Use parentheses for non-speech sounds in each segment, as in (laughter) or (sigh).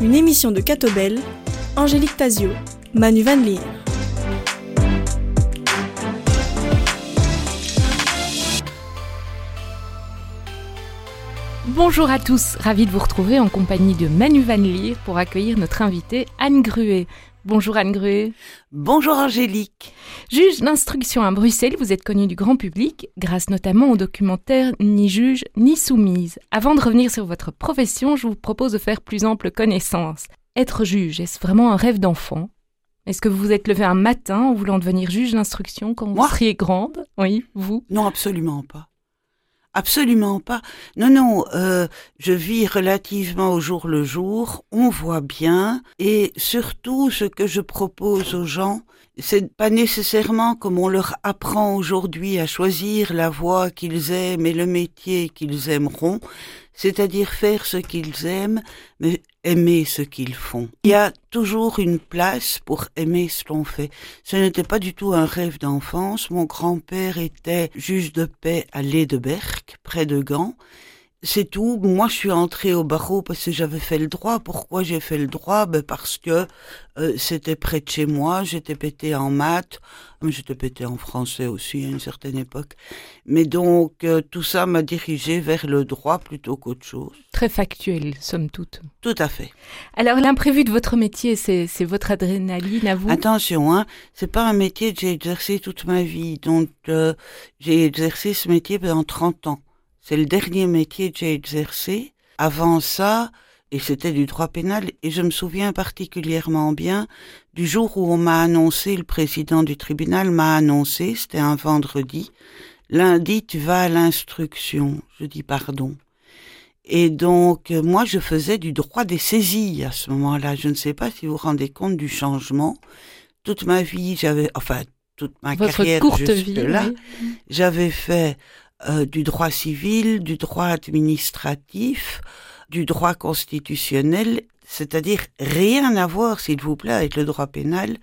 une émission de Catobel, Angélique Tazio, Manu Van Leer. Bonjour à tous, ravi de vous retrouver en compagnie de Manu Van Leer pour accueillir notre invitée Anne Gruet. Bonjour Anne Gruet. Bonjour Angélique. Juge d'instruction à Bruxelles, vous êtes connue du grand public grâce notamment au documentaire Ni juge ni soumise. Avant de revenir sur votre profession, je vous propose de faire plus ample connaissance. Être juge, est-ce vraiment un rêve d'enfant? Est-ce que vous vous êtes levé un matin en voulant devenir juge d'instruction quand vous seriez grande? Oui, vous? Non, absolument pas. Absolument pas. Non, non, euh, je vis relativement au jour le jour, on voit bien, et surtout ce que je propose aux gens, c'est pas nécessairement comme on leur apprend aujourd'hui à choisir la voie qu'ils aiment et le métier qu'ils aimeront, c'est-à-dire faire ce qu'ils aiment, mais aimer ce qu'ils font. Il y a toujours une place pour aimer ce qu'on fait. Ce n'était pas du tout un rêve d'enfance. Mon grand-père était juge de paix à Ledeberg, près de Gand. C'est tout. Moi, je suis entrée au barreau parce que j'avais fait le droit. Pourquoi j'ai fait le droit? Ben Parce que euh, c'était près de chez moi. J'étais pété en maths. J'étais pété en français aussi à une certaine époque. Mais donc, euh, tout ça m'a dirigé vers le droit plutôt qu'autre chose. Très factuel, somme toute. Tout à fait. Alors, l'imprévu de votre métier, c'est votre adrénaline à vous? Attention, hein, c'est pas un métier que j'ai exercé toute ma vie. Donc, euh, j'ai exercé ce métier pendant 30 ans. C'est le dernier métier que j'ai exercé. Avant ça, et c'était du droit pénal, et je me souviens particulièrement bien du jour où on m'a annoncé, le président du tribunal m'a annoncé, c'était un vendredi, lundi tu vas à l'instruction. Je dis pardon. Et donc, moi, je faisais du droit des saisies à ce moment-là. Je ne sais pas si vous vous rendez compte du changement. Toute ma vie, j'avais, enfin, toute ma Votre carrière courte jusque vie, là, oui. j'avais fait euh, du droit civil, du droit administratif, du droit constitutionnel, c'est-à-dire rien à voir, s'il vous plaît, avec le droit pénal.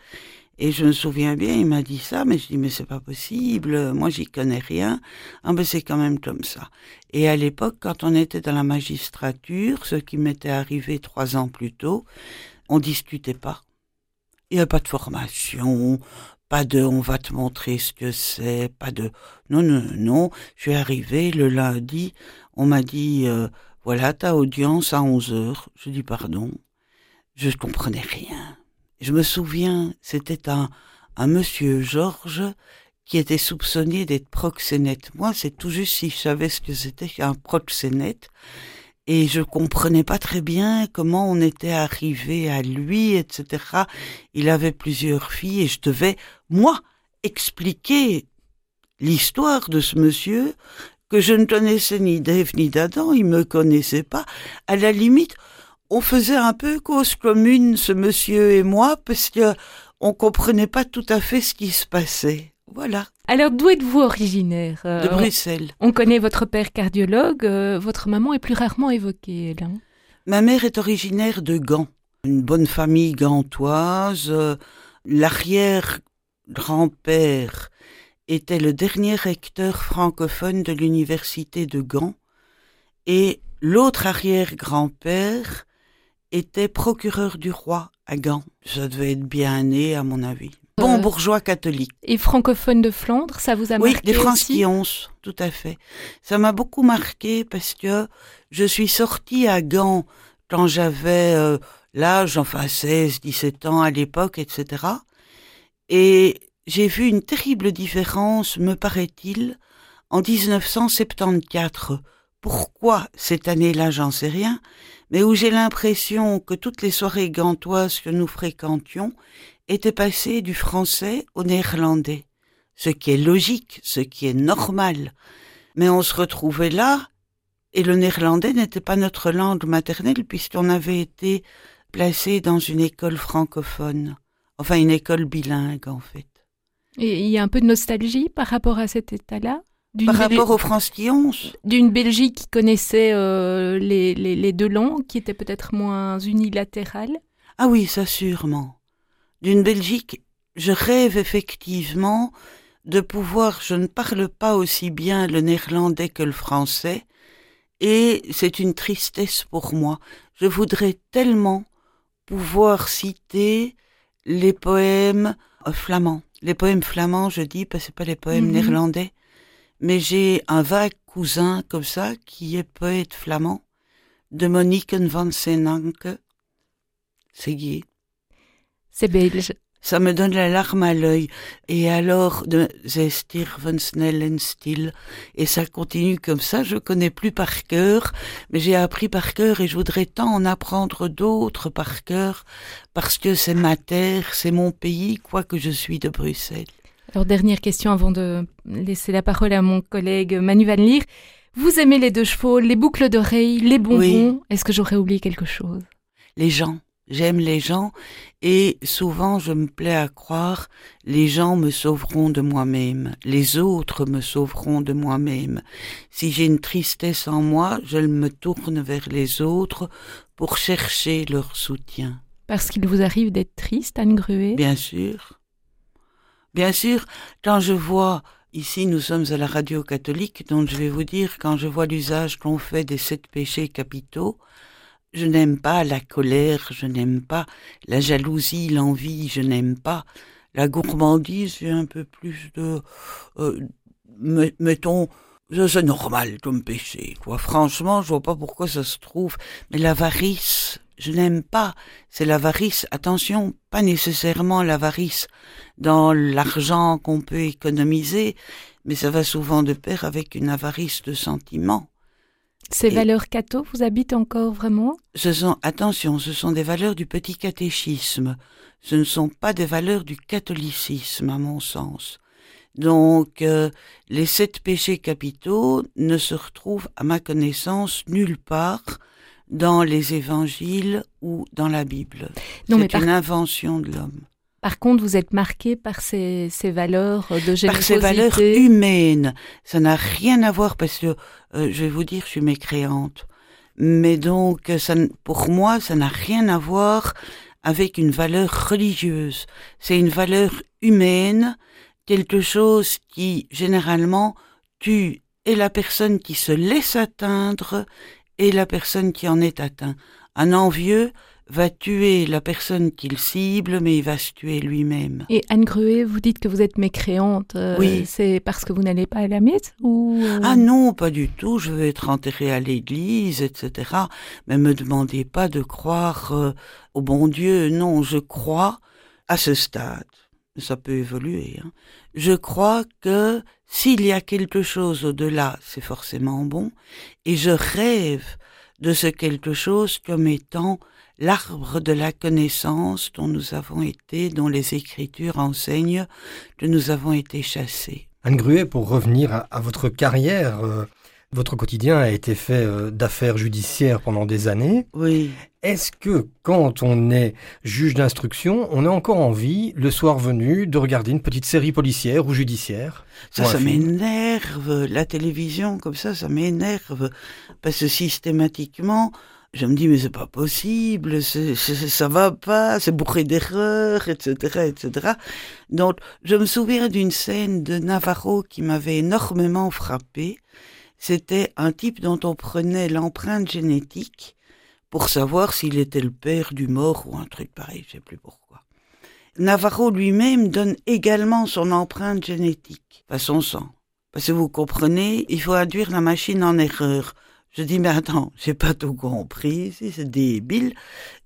Et je me souviens bien, il m'a dit ça, mais je dis mais c'est pas possible, moi j'y connais rien. Ah ben c'est quand même comme ça. Et à l'époque, quand on était dans la magistrature, ce qui m'était arrivé trois ans plus tôt, on discutait pas. Il n'y avait pas de formation, pas de on va te montrer ce que c'est, pas de non non non. Je suis arrivé le lundi, on m'a dit euh, voilà ta audience à 11 heures. Je dis pardon, je ne comprenais rien. Je me souviens, c'était un un monsieur Georges qui était soupçonné d'être proxénète. Moi, c'est tout juste si je savais ce que c'était qu'un proxénète. Et je comprenais pas très bien comment on était arrivé à lui, etc. Il avait plusieurs filles et je devais, moi, expliquer l'histoire de ce monsieur que je ne connaissais ni d'Ève ni d'Adam, il me connaissait pas. À la limite, on faisait un peu cause commune, ce monsieur et moi, parce que on comprenait pas tout à fait ce qui se passait. Voilà. Alors, d'où êtes-vous originaire Euh, De on- Bruxelles. On connaît votre père cardiologue, euh, votre maman est plus rarement évoquée, elle. hein Ma mère est originaire de Gand, une bonne famille gantoise. Euh, L'arrière-grand-père était le dernier recteur francophone de l'université de Gand et l'autre arrière-grand-père était procureur du roi à Gand. Ça devait être bien né, à mon avis. Bon Euh, bourgeois catholique. Et francophone de Flandre, ça vous a Oui, marqué des aussi? Fransquillons, tout à fait. Ça m'a beaucoup marqué parce que je suis sortie à Gand quand j'avais euh, l'âge, enfin 16, 17 ans à l'époque, etc. Et j'ai vu une terrible différence, me paraît-il, en 1974. Pourquoi cette année-là, j'en sais rien, mais où j'ai l'impression que toutes les soirées gantoises que nous fréquentions étaient passées du français au néerlandais ce qui est logique, ce qui est normal. Mais on se retrouvait là, et le néerlandais n'était pas notre langue maternelle puisqu'on avait été placé dans une école francophone. Enfin, une école bilingue, en fait. Et il y a un peu de nostalgie par rapport à cet état-là? D'une Par Bel- rapport aux Fransquillons, d'une Belgique qui connaissait euh, les, les- les deux langues, qui était peut-être moins unilatérale? Ah oui, ça sûrement. D'une Belgique, je rêve effectivement de pouvoir, je ne parle pas aussi bien le néerlandais que le français, et c'est une tristesse pour moi. Je voudrais tellement pouvoir citer les poèmes flamands. Les poèmes flamands, je dis, parce que c'est pas les poèmes Mhm. néerlandais, mais j'ai un vague cousin comme ça qui est poète flamand, de Monique van Senanke. C'est. C'est belge. Ça me donne la larme à l'œil. Et alors, de Zestir van Snellenstil. Et ça continue comme ça. Je connais plus par cœur, mais j'ai appris par cœur et je voudrais tant en apprendre d'autres par cœur parce que c'est ma terre, c'est mon pays, quoique je suis de Bruxelles. Alors, dernière question avant de laisser la parole à mon collègue Manu Van Leer. Vous aimez les deux chevaux, les boucles d'oreilles, les bonbons. Oui. Est-ce que j'aurais oublié quelque chose? Les gens. J'aime les gens et souvent je me plais à croire les gens me sauveront de moi-même, les autres me sauveront de moi-même. Si j'ai une tristesse en moi, je me tourne vers les autres pour chercher leur soutien. Parce qu'il vous arrive d'être triste, Anne Gruet? Bien sûr. Bien sûr, quand je vois, ici nous sommes à la radio catholique, donc je vais vous dire, quand je vois l'usage qu'on fait des sept péchés capitaux, je n'aime pas la colère, je n'aime pas la jalousie, l'envie, je n'aime pas la gourmandise, j'ai un peu plus de, euh, me- mettons, c'est normal comme péché, quoi. Franchement, je vois pas pourquoi ça se trouve, mais l'avarice, je n'aime pas. C'est l'avarice, attention, pas nécessairement l'avarice dans l'argent qu'on peut économiser, mais ça va souvent de pair avec une avarice de sentiments. Ces Et- valeurs catho vous habitent encore vraiment? Ce sont, attention, ce sont des valeurs du petit catéchisme. Ce ne sont pas des valeurs du catholicisme, à mon sens. Donc, euh, les sept péchés capitaux ne se retrouvent, à ma connaissance, nulle part dans les évangiles ou dans la Bible. Non, mais C'est par, une invention de l'homme. Par contre, vous êtes marqué par ces, ces valeurs de générosité. Par ces valeurs humaines. Ça n'a rien à voir parce que, euh, je vais vous dire, je suis mécréante. Mais donc, euh, ça, pour moi, ça n'a rien à voir avec une valeur religieuse. C'est une valeur humaine, quelque chose qui, généralement, tue et la personne qui se laisse atteindre et la personne qui en est atteint. Un envieux va tuer la personne qu'il cible, mais il va se tuer lui-même. Et Anne Gruet, vous dites que vous êtes mécréante. euh, Oui. C'est parce que vous n'allez pas à la messe ou euh, Ah non, pas du tout, je veux être enterré à l'église, etc. Mais me demandez pas de croire euh, au bon Dieu, non, je crois à ce stade, ça peut évoluer, hein. je crois que s'il y a quelque chose au-delà, c'est forcément bon, et je rêve de ce quelque chose comme étant l'arbre de la connaissance dont nous avons été, dont les Écritures enseignent que nous avons été chassés. Anne Gruet, pour revenir à, à votre carrière, euh, votre quotidien a été fait euh, d'affaires judiciaires pendant des années. Oui. Est-ce que quand on est juge d'instruction, on a encore envie, le soir venu, de regarder une petite série policière ou judiciaire Ça, Ou ça m'énerve. La télévision, comme ça, ça m'énerve. Parce que systématiquement, je me dis, mais c'est pas possible, c'est, ça va pas, c'est bourré d'erreurs, etc., etc. Donc, je me souviens d'une scène de Navarro qui m'avait énormément frappé. C'était un type dont on prenait l'empreinte génétique pour savoir s'il était le père du mort ou un truc pareil, je sais plus pourquoi. Navarro lui-même donne également son empreinte génétique, pas son sang. Parce que vous comprenez, il faut induire la machine en erreur. Je dis, mais attends, j'ai pas tout compris, c'est débile.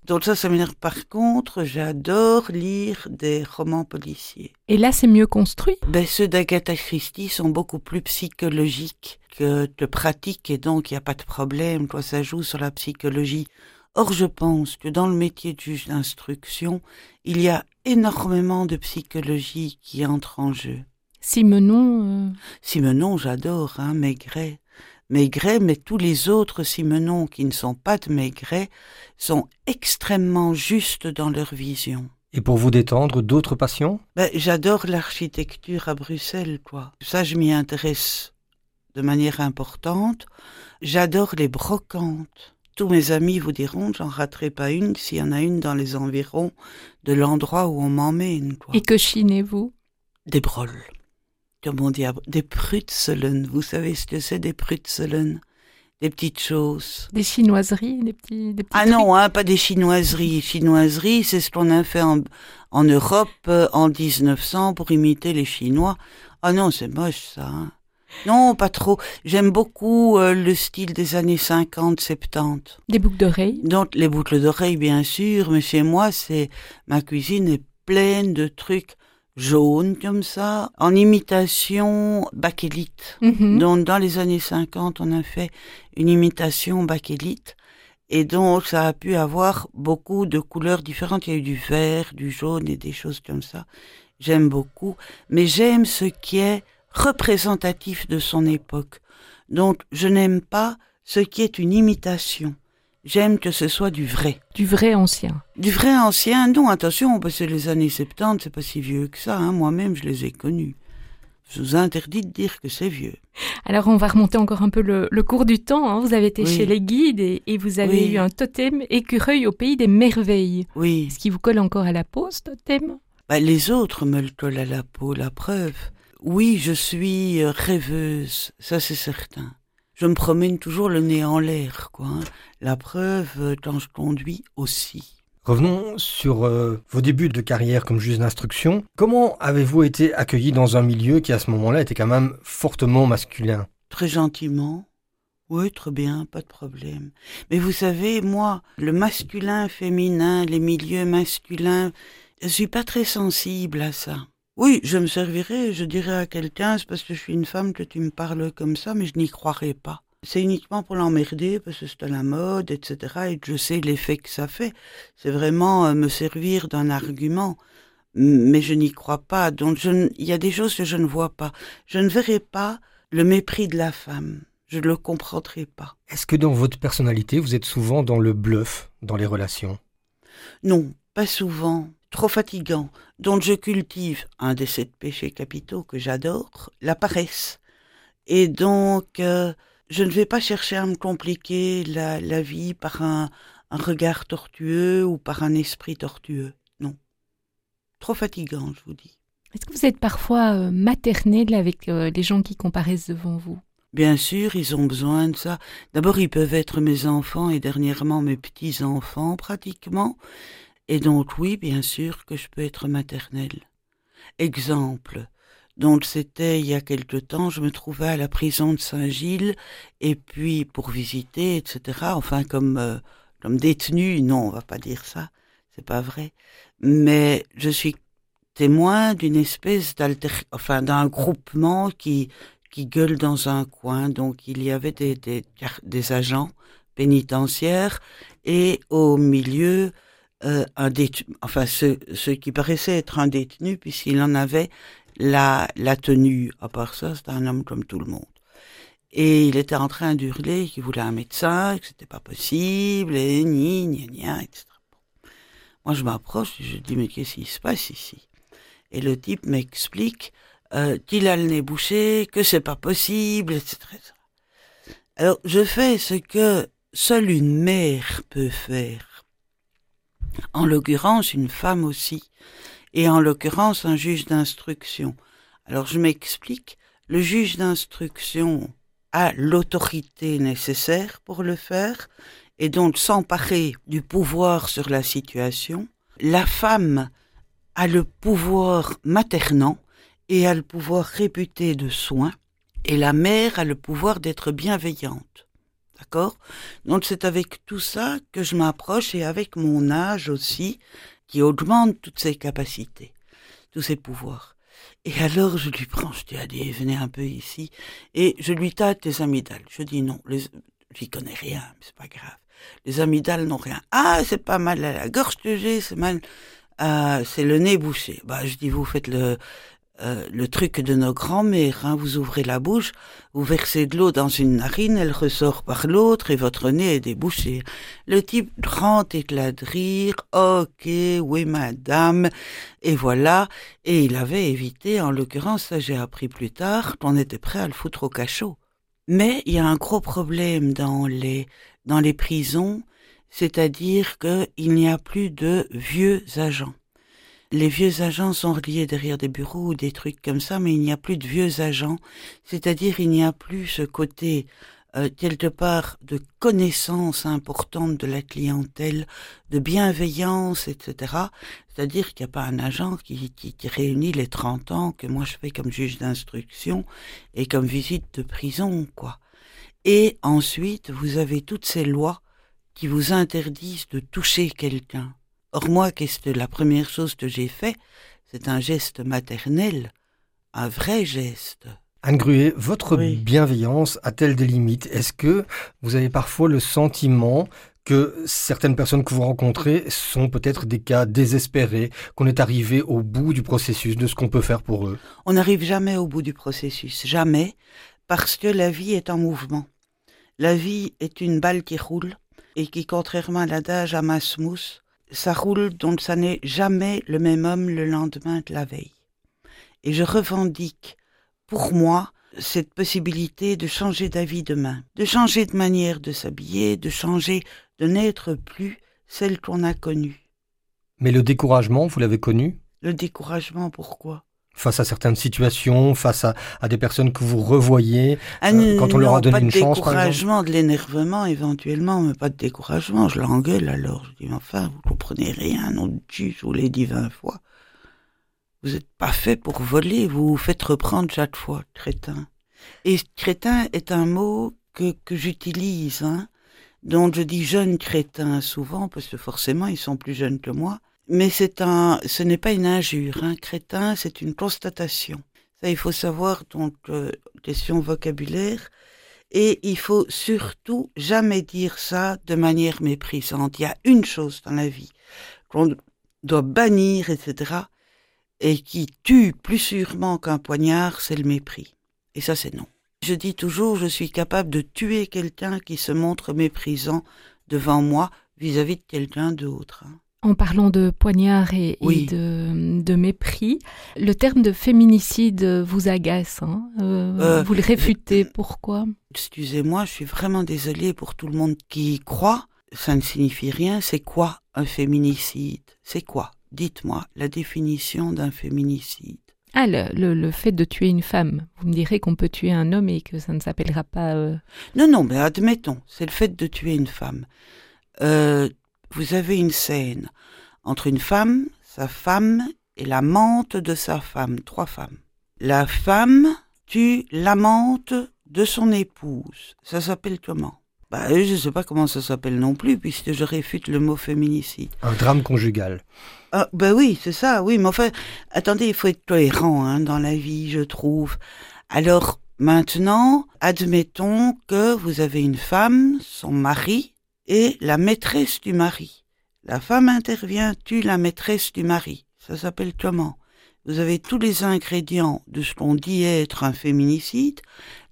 Donc ça, ça m'énerve. Par contre, j'adore lire des romans policiers. Et là, c'est mieux construit? Ben, ceux d'Agatha Christie sont beaucoup plus psychologiques que de pratiques et donc il n'y a pas de problème, quoi, ça joue sur la psychologie. Or, je pense que dans le métier de juge d'instruction, il y a énormément de psychologie qui entre en jeu. Simenon, euh, Simenon, j'adore, hein, Maigret. Maigret, mais tous les autres Simenon qui ne sont pas de Maigret sont extrêmement justes dans leur vision. Et pour vous détendre, d'autres passions? Ben, j'adore l'architecture à Bruxelles, quoi. Ça, je m'y intéresse de manière importante. J'adore les brocantes. Tous mes amis vous diront, j'en raterai pas une s'il y en a une dans les environs de l'endroit où on m'emmène, quoi. et que chinez-vous? Des broles. Comme on dit, à- des prutzelen. Vous savez ce que c'est des prutzelen des petites choses. Des chinoiseries, des petits, des petits Ah trucs. non, hein, pas des chinoiseries. Chinoiseries, c'est ce qu'on a fait en, en Europe euh, en 1900 pour imiter les Chinois. Ah non, c'est moche ça. hein. Non, pas trop. J'aime beaucoup euh, le style des années 50, 70. Des boucles d'oreilles. Donc les boucles d'oreilles, bien sûr, mais chez moi, c'est ma cuisine est pleine de trucs jaunes comme ça, en imitation bakélite. Mhm. Donc, dans les années 50, on a fait une imitation bakélite. Et donc, ça a pu avoir beaucoup de couleurs différentes. Il y a eu du vert, du jaune et des choses comme ça. J'aime beaucoup. Mais j'aime ce qui est représentatif de son époque. Donc, je n'aime pas ce qui est une imitation. J'aime que ce soit du vrai. Du vrai ancien. Du vrai ancien, non, attention, parce que les années 70, c'est pas si vieux que ça. Hein. Moi-même, je les ai connus. Je vous interdis de dire que c'est vieux. Alors on va remonter encore un peu le, le cours du temps. hein. Vous avez été Oui. chez les guides et, et vous avez Oui. eu un totem écureuil au pays des merveilles. Oui. Est-ce qui vous colle encore à la peau, ce totem? Bah, les autres me le collent à la peau, la preuve. Oui, je suis euh, rêveuse, ça c'est certain. Je me promène toujours le nez en l'air, quoi. hein. La preuve, euh, quand je conduis aussi. Revenons sur euh, vos débuts de carrière comme juge d'instruction. Comment avez-vous été accueilli dans un milieu qui à ce moment-là était quand même fortement masculin? Très gentiment. Oui, très bien, pas de problème. Mais vous savez, moi, le masculin, féminin, les milieux masculins, je suis pas très sensible à ça. Oui, je me servirais, je dirais à quelqu'un, c'est parce que je suis une femme que tu me parles comme ça, mais je n'y croirais pas. C'est uniquement pour l'emmerder, parce que c'est à la mode, etc., et que je sais l'effet que ça fait. C'est vraiment euh, me servir d'un argument. Mais je n'y crois pas. Donc, il y a des choses que je ne vois pas. Je ne verrai pas le mépris de la femme. Je ne le comprendrai pas. Est-ce que dans votre personnalité, vous êtes souvent dans le bluff dans les relations? Non, pas souvent. Trop fatigant. Donc je cultive un des sept péchés capitaux que j'adore, la paresse. Et donc, euh, je ne vais pas chercher à me compliquer la, la vie par un, un regard tortueux ou par un esprit tortueux. Non. Trop fatigant, je vous dis. Est-ce que vous êtes parfois euh, maternelle avec euh, les gens qui comparaissent devant vous? Bien sûr, ils ont besoin de ça. D'abord, ils peuvent être mes enfants et dernièrement mes petits-enfants, pratiquement. Et donc, oui, bien sûr que je peux être maternelle. Exemple. Donc, c'était il y a quelque temps, je me trouvais à la prison de Saint-Gilles, et puis pour visiter, etc. Enfin, comme, euh, comme détenu, non, on va pas dire ça, c'est pas vrai. Mais je suis témoin d'une espèce d'alter, enfin, d'un groupement qui, qui gueule dans un coin. Donc il y avait des, des, des agents pénitentiaires et au milieu euh, un détenu, enfin ce, ce qui paraissait être un détenu puisqu'il en avait la, la tenue. À part ça, c'était un homme comme tout le monde. Et il était en train d'hurler qu'il voulait un médecin, que c'était pas possible, et ni, ni, ni, etc. Moi, je m'approche je dis, mais qu'est-ce qui se passe ici? Et le type m'explique euh, qu'il a le nez bouché, que c'est pas possible, etc. Alors, je fais ce que seule une mère peut faire. En l'occurrence, une femme aussi. Et en l'occurrence, un juge d'instruction. Alors, je m'explique. Le juge d'instruction a l'autorité nécessaire pour le faire et donc s'emparer du pouvoir sur la situation. La femme a le pouvoir maternant et a le pouvoir réputé de soin, et la mère a le pouvoir d'être bienveillante. D'accord? Donc c'est avec tout ça que je m'approche et avec mon âge aussi, qui augmente toutes ses capacités, tous ses pouvoirs. Et alors je lui prends, je dis, allez, venez un peu ici, et je lui tâte les amygdales. Je dis non, les, j'y connais rien, mais c'est pas grave. Les amygdales n'ont rien. Ah, c'est pas mal la gorge que j'ai, c'est mal, euh, c'est le nez bouché. Bah, je dis, vous faites le, euh, le truc de nos grands-mères. Hein. Vous ouvrez la bouche, vous versez de l'eau dans une narine, elle ressort par l'autre et votre nez est débouché. Le type grand éclat de rire. Ok, oui, madame. Et voilà. Et il avait évité, en l'occurrence, ça j'ai appris plus tard, qu'on était prêt à le foutre au cachot. Mais il y a un gros problème dans les, dans les prisons, c'est-à-dire qu'il n'y a plus de vieux agents. Les vieux agents sont reliés derrière des bureaux ou des trucs comme ça, mais il n'y a plus de vieux agents, c'est-à-dire il n'y a plus ce côté euh, quelque part de connaissance importante de la clientèle, de bienveillance, etc. C'est-à-dire qu'il n'y a pas un agent qui, qui, qui, réunit les 30 ans que moi je fais comme juge d'instruction et comme visite de prison, quoi. Et ensuite, vous avez toutes ces lois qui vous interdisent de toucher quelqu'un. Or moi, qu'est-ce que la première chose que j'ai fait? C'est un geste maternel, un vrai geste. Anne Gruet, votre oui. bienveillance a-t-elle des limites? Est-ce que vous avez parfois le sentiment que certaines personnes que vous rencontrez sont peut-être des cas désespérés, qu'on est arrivé au bout du processus de ce qu'on peut faire pour eux? On n'arrive jamais au bout du processus, jamais, parce que la vie est en mouvement. La vie est une balle qui roule et qui, contrairement à l'adage à Masmous, ça roule donc ça n'est jamais le même homme le lendemain de la veille. Et je revendique pour moi cette possibilité de changer d'avis demain, de changer de manière de s'habiller, de changer, de n'être plus celle qu'on a connue. Mais le découragement, vous l'avez connu? Le découragement, pourquoi? Face à certaines situations, face à, à, des personnes que vous revoyez, ah, euh, quand on non, leur a donné pas une de chance, par exemple découragement, de l'énervement éventuellement, mais pas de découragement. Je l'engueule alors. Je dis, enfin, vous comprenez rien, non de Dieu, je vous l'ai dit vingt fois. Vous n'êtes pas fait pour voler, vous vous faites reprendre chaque fois, crétin. Et crétin est un mot que, que j'utilise, hein, dont je dis jeune crétin souvent, parce que forcément ils sont plus jeunes que moi. Mais c'est un, ce n'est pas une injure, hein. crétin, c'est une constatation. Ça, il faut savoir, donc, euh, question vocabulaire. Et il faut surtout jamais dire ça de manière méprisante. Il y a une chose dans la vie qu'on doit bannir, etc., et qui tue plus sûrement qu'un poignard, c'est le mépris. Et ça, c'est non. Je dis toujours, je suis capable de tuer quelqu'un qui se montre méprisant devant moi vis-à-vis -vis de quelqu'un d'autre. Hein. En parlant de poignard et, Oui. et de, de mépris, le terme de féminicide vous agace. Hein Euh, Euh, vous le réfutez. Pourquoi? Excusez-moi, je suis vraiment désolée pour tout le monde qui y croit. Ça ne signifie rien. C'est quoi un féminicide? C'est quoi? Dites-moi la définition d'un féminicide. Ah, le, le, le fait de tuer une femme. Vous me direz qu'on peut tuer un homme et que ça ne s'appellera pas... euh, Non, non, mais admettons, c'est le fait de tuer une femme. Vous avez une scène entre une femme, sa femme et l'amante de sa femme, trois femmes. La femme tue l'amante de son épouse. Ça s'appelle comment? Bah, je ne sais pas comment ça s'appelle non plus, puisque je réfute le mot féminicide. Un drame conjugal. Ah, ben oui, c'est ça, oui, mais enfin, attendez, il faut être cohérent hein, dans la vie, je trouve. Alors, maintenant, admettons que vous avez une femme, son mari, et la maîtresse du mari. La femme intervient, tue la maîtresse du mari. Ça s'appelle comment? Vous avez tous les ingrédients de ce qu'on dit être un féminicide,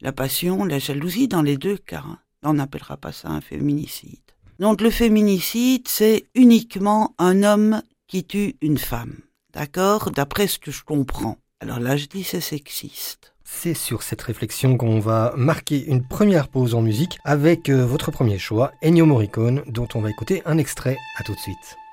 la passion, la jalousie, dans les deux cas. hein. On n'appellera pas ça un féminicide. Donc le féminicide, c'est uniquement un homme qui tue une femme. D'accord? D'après ce que je comprends. Alors là, je dis c'est sexiste. C'est sur cette réflexion qu'on va marquer une première pause en musique avec euh, votre premier choix, Ennio Morricone, dont on va écouter un extrait. À tout de suite.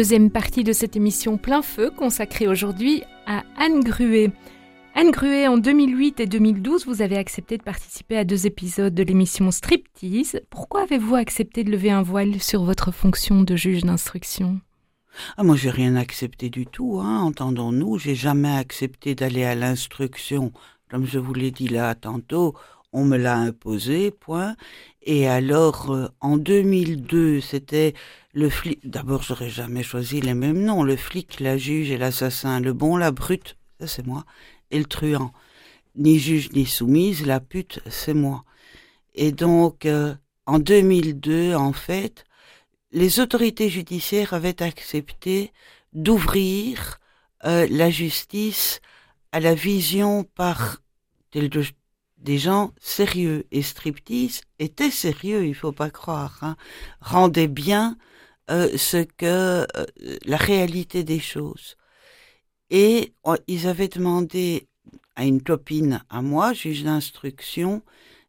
Deuxième partie de cette émission plein feu consacrée aujourd'hui à Anne Gruet. Anne Gruet, en 2008 et 2012, vous avez accepté de participer à deux épisodes de l'émission Striptease. Pourquoi avez-vous accepté de lever un voile sur votre fonction de juge d'instruction? Ah, moi, j'ai rien accepté du tout, hein, entendons-nous. J'ai jamais accepté d'aller à l'instruction. Comme je vous l'ai dit là tantôt, on me l'a imposé, point. Et alors, euh, en 2002, c'était le flic. D'abord, j'aurais jamais choisi les mêmes noms. Le flic, la juge et l'assassin. Le bon, la brute, ça c'est moi. Et le truand. Ni juge ni soumise, la pute, c'est moi. Et donc, euh, en 2002, en fait, les autorités judiciaires avaient accepté d'ouvrir euh, la justice à la vision par des gens sérieux. Et striptease était sérieux, il faut pas croire. Hein, rendait bien euh, ce que euh, la réalité des choses. Et ils avaient demandé à une copine, à moi, juge d'instruction,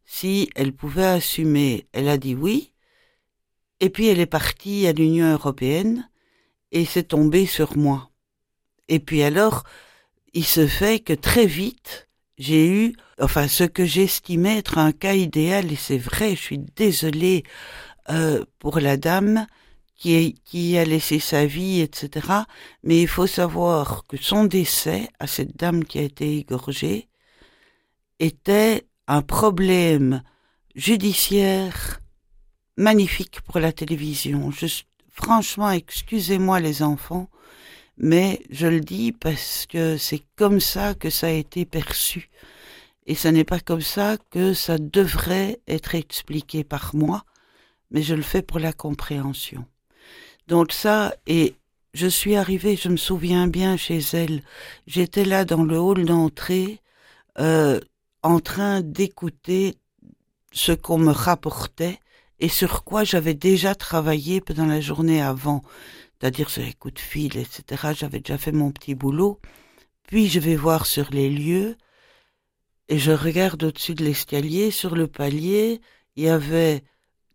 si elle pouvait assumer. Elle a dit oui. Et puis elle est partie à l'Union européenne et c'est tombé sur moi. Et puis alors, il se fait que très vite, j'ai eu, enfin, ce que j'estimais être un cas idéal, et c'est vrai, je suis désolée euh, pour la dame qui, a laissé sa vie, etc. Mais il faut savoir que son décès, à cette dame qui a été égorgée, était un problème judiciaire magnifique pour la télévision. Franchement, excusez-moi les enfants, mais je le dis parce que c'est comme ça que ça a été perçu. Et ce n'est pas comme ça que ça devrait être expliqué par moi, mais je le fais pour la compréhension. Donc ça, et je suis arrivée, je me souviens bien chez elle, j'étais là dans le hall d'entrée, euh, en train d'écouter ce qu'on me rapportait, et sur quoi j'avais déjà travaillé pendant la journée avant, c'est-à-dire sur les coups de fil, etc. J'avais déjà fait mon petit boulot. Puis je vais voir sur les lieux et je regarde au-dessus de l'escalier, sur le palier, il y avait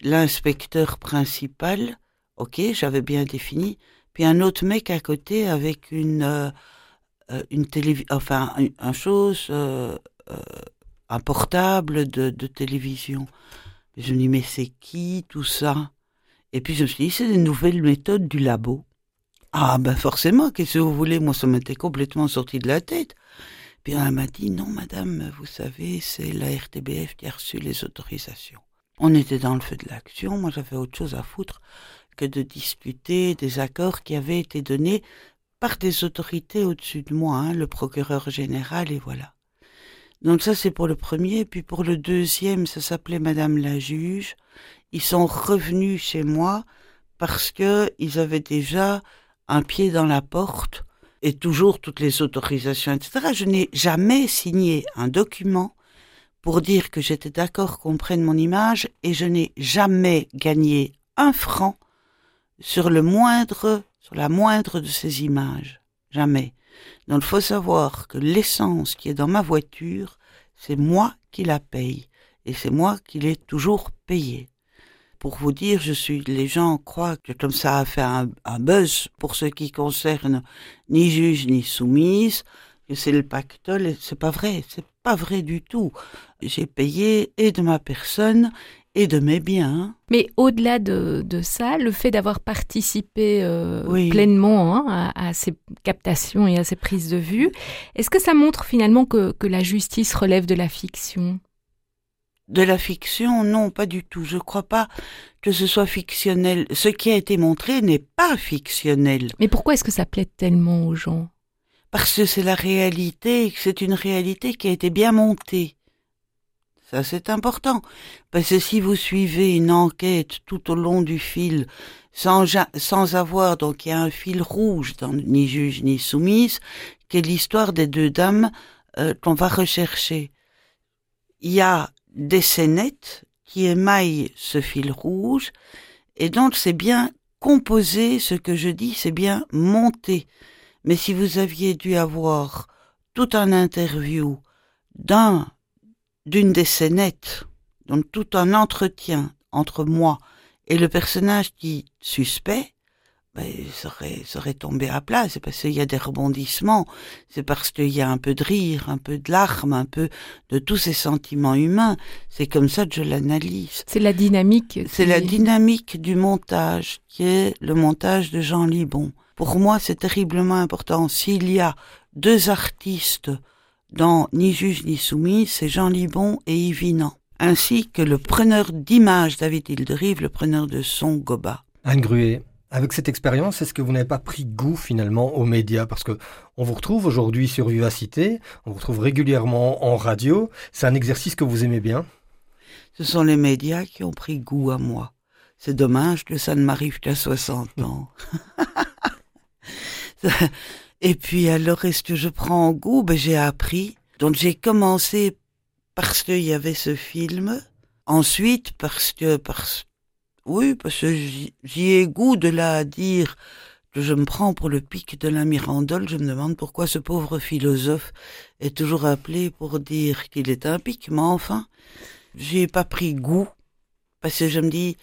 l'inspecteur principal, ok, j'avais bien défini, puis un autre mec à côté avec une euh, euh, une télévision, enfin un, chose, euh, un portable de, de télévision. Je me dis, mais c'est qui tout ça? Et puis je me suis dit, c'est des nouvelles méthodes du labo. Ah ben forcément, qu'est-ce que vous voulez? Moi, ça m'était complètement sorti de la tête. Puis elle m'a dit, non madame, vous savez, c'est la RTBF qui a reçu les autorisations. On était dans le feu de l'action, moi j'avais autre chose à foutre que de discuter des accords qui avaient été donnés par des autorités au-dessus de moi, hein, le procureur général, et voilà. Donc ça c'est pour le premier, puis pour le deuxième, ça s'appelait Madame la juge. Ils sont revenus chez moi parce que ils avaient déjà un pied dans la porte et toujours toutes les autorisations, etc. Je n'ai jamais signé un document pour dire que j'étais d'accord qu'on prenne mon image et je n'ai jamais gagné un franc sur le moindre, sur la moindre de ces images. Jamais. Donc il faut savoir que l'essence qui est dans ma voiture, c'est moi qui la paye et c'est moi qui l'ai toujours payée. Pour vous dire, je suis, les gens croient que comme ça a fait un, buzz pour ce qui concerne ni juge ni soumise, que c'est le pactole, c'est pas vrai, c'est pas vrai du tout. J'ai payé et de ma personne et de mes biens. Mais au-delà de, ça, le fait d'avoir participé euh, pleinement hein, à, ces captations et à ces prises de vue, est-ce que ça montre finalement que, la justice relève de la fiction? De la fiction, non, pas du tout. Je crois pas que ce soit fictionnel. Ce qui a été montré n'est pas fictionnel. Mais pourquoi est-ce que ça plaît tellement aux gens? Parce que c'est la réalité, c'est une réalité qui a été bien montée. Ça, c'est important. Parce que si vous suivez une enquête tout au long du fil, sans, sans avoir, donc il y a un fil rouge dans Ni juge ni soumise, qui est l'histoire des deux dames euh, qu'on va rechercher. Il y a des scénettes qui émaillent ce fil rouge, et donc c'est bien composé, ce que je dis, c'est bien monté. Mais si vous aviez dû avoir tout un interview d'un d'une des scénettes, donc tout un entretien entre moi et le personnage qui suspect, ben, serait, serait tombé à plat. C'est parce qu'il y a des rebondissements. C'est parce qu'il y a un peu de rire, un peu de larmes, un peu de tous ces sentiments humains. C'est comme ça que je l'analyse. C'est la dynamique. C'est la dynamique du montage, qui est le montage de Jean Libon. Pour moi, c'est terriblement important. S'il y a deux artistes dans Ni juge ni soumis, c'est Jean Libon et Yves ainsi que le preneur d'images David Hilderive, le preneur de son Goba. Anne Gruet, avec cette expérience, est-ce que vous n'avez pas pris goût finalement aux médias? Parce que on vous retrouve aujourd'hui sur Vivacité, on vous retrouve régulièrement en radio. C'est un exercice que vous aimez bien? Ce sont les médias qui ont pris goût à moi. C'est dommage que ça ne m'arrive qu'à 60 ans. (laughs) Et puis alors, est-ce que je prends goût? Ben, J'ai appris. Donc j'ai commencé parce qu'il y avait ce film. Ensuite, parce que, parce, oui, parce que j'y ai goût de là à dire que je me prends pour le pic de la Mirandole. Je me demande pourquoi ce pauvre philosophe est toujours appelé pour dire qu'il est un pic. Mais enfin, j'y ai pas pris goût parce que je me dis,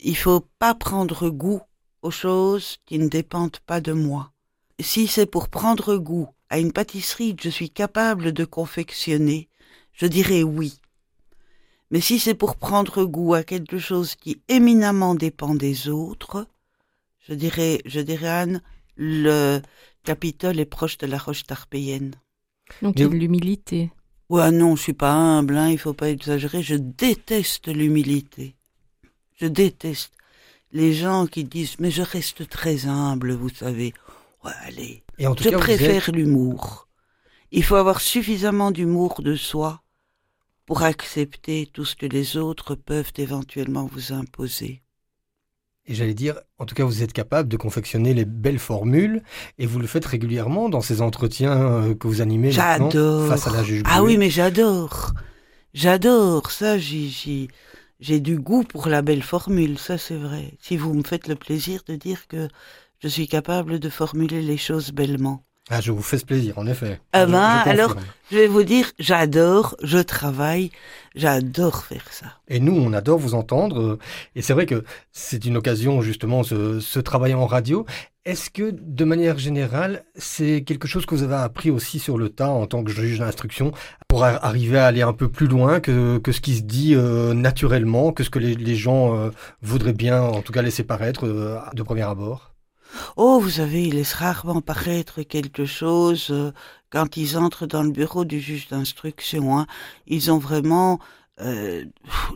il faut pas prendre goût aux choses qui ne dépendent pas de moi. Si c'est pour prendre goût à une pâtisserie que je suis capable de confectionner, je dirais oui. Mais si c'est pour prendre goût à quelque chose qui éminemment dépend des autres, je dirais, je dirais Anne, le Capitole est proche de la roche tarpéienne. Donc il y a de l'humilité. Ouais, non, je suis pas humble, hein, il faut pas exagérer. Je déteste l'humilité. Je déteste les gens qui disent mais je reste très humble, vous savez. Ouais, allez. Et en tout je préfère l'humour. Il faut avoir suffisamment d'humour de soi pour accepter tout ce que les autres peuvent éventuellement vous imposer. Et j'allais dire, en tout cas, vous êtes capable de confectionner les belles formules et vous le faites régulièrement dans ces entretiens euh, que vous animez j'adore. face à la juge. Ah oui, mais j'adore. J'adore ça. J'ai du goût pour la belle formule, ça c'est vrai. Si vous me faites le plaisir de dire que je suis capable de formuler les choses bellement. Ah, je vous fais ce plaisir, en effet. Ah ben, alors, je vais vous dire, j'adore, je travaille, j'adore faire ça. Et nous, on adore vous entendre. Euh, et c'est vrai que c'est une occasion, justement, ce, ce travail en radio. Est-ce que, de manière générale, c'est quelque chose que vous avez appris aussi sur le tas en tant que juge d'instruction pour arriver à aller un peu plus loin que, que ce qui se dit euh, naturellement, que ce que les, les gens euh, voudraient bien, en tout cas, laisser paraître de premier abord? Oh, vous savez, il laisse rarement paraître quelque chose euh, quand ils entrent dans le bureau du juge d'instruction. Hein. Ils ont vraiment euh,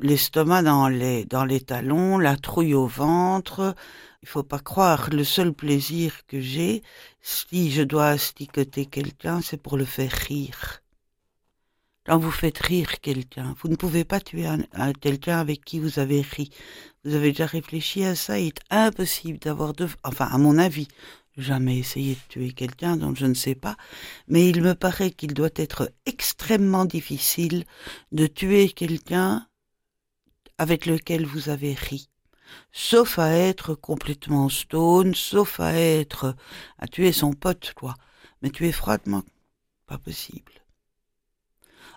l'estomac dans les, dans les talons, la trouille au ventre. Il faut pas croire, le seul plaisir que j'ai, si je dois asticoter quelqu'un, c'est pour le faire rire. Quand vous faites rire quelqu'un, vous ne pouvez pas tuer un, quelqu'un avec qui vous avez ri. Vous avez déjà réfléchi à ça, il est impossible d'avoir deux... Enfin, à mon avis, jamais essayé de tuer quelqu'un dont je ne sais pas, mais il me paraît qu'il doit être extrêmement difficile de tuer quelqu'un avec lequel vous avez ri. Sauf à être complètement stone, sauf à être... à tuer son pote, quoi. Mais tuer froidement, pas possible.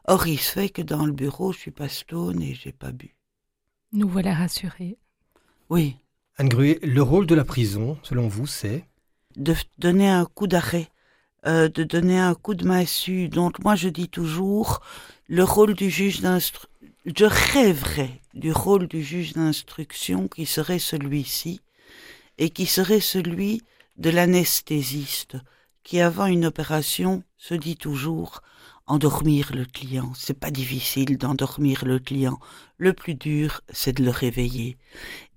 Or, il se fait que dans le bureau, je suis pas stone et j'ai pas bu. Nous voilà rassurés. Oui. Anne Gruet, le rôle de la prison, selon vous, c'est? De donner un coup d'arrêt, euh, de donner un coup de massue. Donc, moi, je dis toujours, le rôle du juge d'instruction, je rêverais du rôle du juge d'instruction qui serait celui-ci, et qui serait celui de l'anesthésiste, qui avant une opération se dit toujours endormir le client. C'est pas difficile d'endormir le client. Le plus dur, c'est de le réveiller.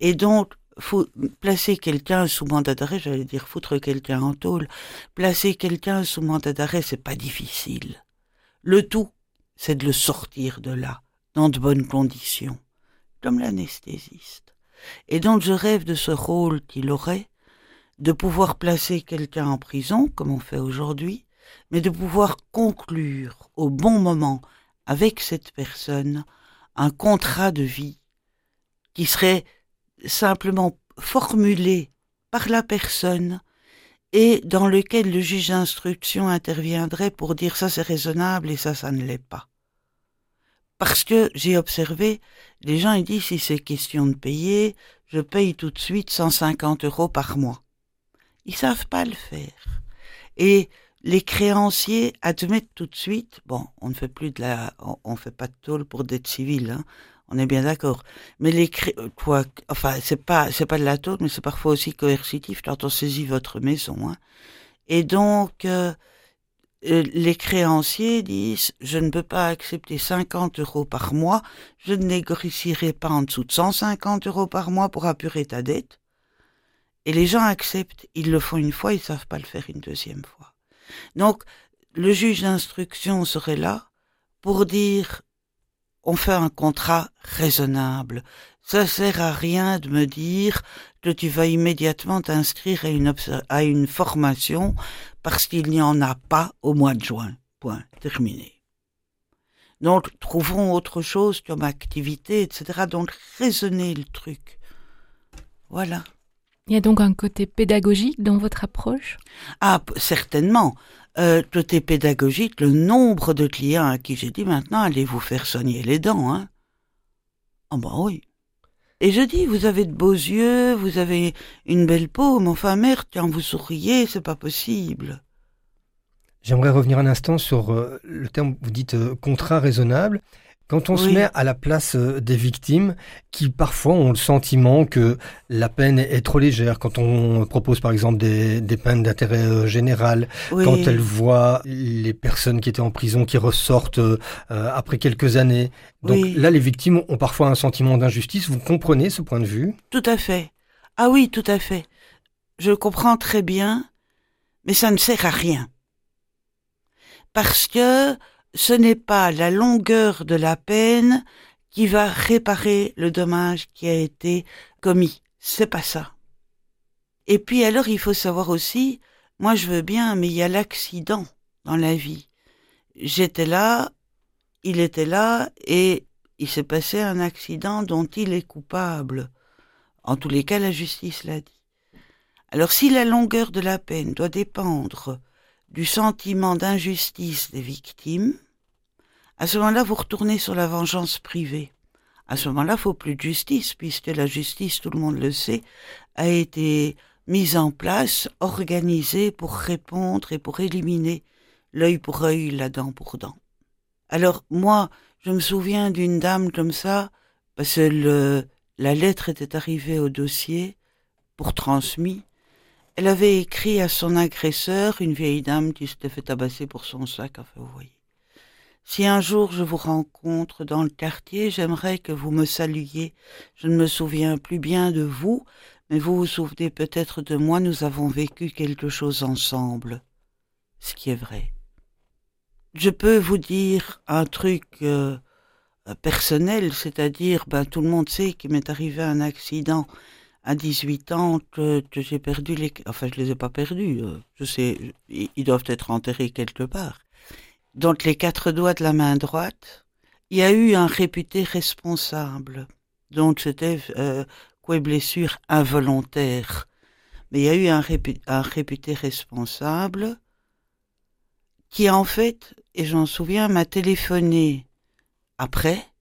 Et donc, faut placer quelqu'un sous mandat d'arrêt, j'allais dire foutre quelqu'un en tôle. Placer quelqu'un sous mandat d'arrêt, c'est pas difficile. Le tout, c'est de le sortir de là, dans de bonnes conditions, comme l'anesthésiste. Et donc je rêve de ce rôle qu'il aurait, de pouvoir placer quelqu'un en prison, comme on fait aujourd'hui, mais de pouvoir conclure au bon moment avec cette personne un contrat de vie qui serait simplement formulé par la personne et dans lequel le juge d'instruction interviendrait pour dire ça c'est raisonnable et ça ça ne l'est pas. Parce que j'ai observé, les gens ils disent si c'est question de payer, je paye tout de suite 150 euros par mois. Ils savent pas le faire. Et les créanciers admettent tout de suite, bon, on ne fait plus de la, on, fait pas de tôle pour dette civile, hein, on est bien d'accord. Mais les quoi, enfin, c'est pas, c'est pas de la tôle, mais c'est parfois aussi coercitif quand on saisit votre maison. Hein. Et donc, euh, euh, les créanciers disent, je ne peux pas accepter 50 euros par mois, je ne négocierai pas en dessous de 150 euros par mois pour apurer ta dette. Et les gens acceptent, ils le font une fois, ils savent pas le faire une deuxième fois. Donc, le juge d'instruction serait là pour dire, on fait un contrat raisonnable. Ça sert à rien de me dire que tu vas immédiatement t'inscrire à une, formation parce qu'il n'y en a pas au mois de juin. Point. Terminé. Donc, trouvons autre chose comme activité, etc. Donc, raisonner le truc. Voilà. Il y a donc un côté pédagogique dans votre approche? Ah, certainement. Euh, côté pédagogique, le nombre de clients à qui j'ai dit maintenant, allez vous faire soigner les dents. Hein? Ah ben oui. Et je dis, vous avez de beaux yeux, vous avez une belle peau, mais enfin merde, quand vous souriez, c'est pas possible. J'aimerais revenir un instant sur euh, le terme, vous dites euh, contrat raisonnable. Quand on se met à la place euh, des victimes qui parfois ont le sentiment que la peine est trop légère, quand on propose par exemple des, peines d'intérêt euh, général, quand elles voient les personnes qui étaient en prison qui ressortent euh, après quelques années. Donc là, les victimes ont parfois un sentiment d'injustice. Vous comprenez ce point de vue? Tout à fait. Ah oui, tout à fait. Je comprends très bien, mais ça ne sert à rien. Parce que ce n'est pas la longueur de la peine qui va réparer le dommage qui a été commis. C'est pas ça. Et puis alors il faut savoir aussi, moi je veux bien, mais il y a l'accident dans la vie. J'étais là, il était là, et il s'est passé un accident dont il est coupable. En tous les cas, la justice l'a dit. Alors si la longueur de la peine doit dépendre du sentiment d'injustice des victimes, à ce moment-là, vous retournez sur la vengeance privée. À ce moment-là, faut plus de justice, puisque la justice, tout le monde le sait, a été mise en place, organisée pour répondre et pour éliminer l'œil pour œil, la dent pour dent. Alors moi, je me souviens d'une dame comme ça, parce que la lettre était arrivée au dossier pour transmis, elle avait écrit à son agresseur, une vieille dame qui s'était fait tabasser pour son sac, enfin vous voyez. Si un jour je vous rencontre dans le quartier, j'aimerais que vous me saluiez. Je ne me souviens plus bien de vous, mais vous vous souvenez peut-être de moi, nous avons vécu quelque chose ensemble. Ce qui est vrai. Je peux vous dire un truc euh, personnel, c'est-à-dire, ben, tout le monde sait qu'il m'est arrivé un accident à 18 ans que, j'ai perdu les... Enfin, je les ai pas perdus. Euh, je sais, ils doivent être enterrés quelque part. Donc les quatre doigts de la main droite. Il y a eu un réputé responsable. Donc c'était euh, quoi blessure involontaire. Mais il y a eu un, un réputé responsable qui en fait, et j'en souviens, m'a téléphoné après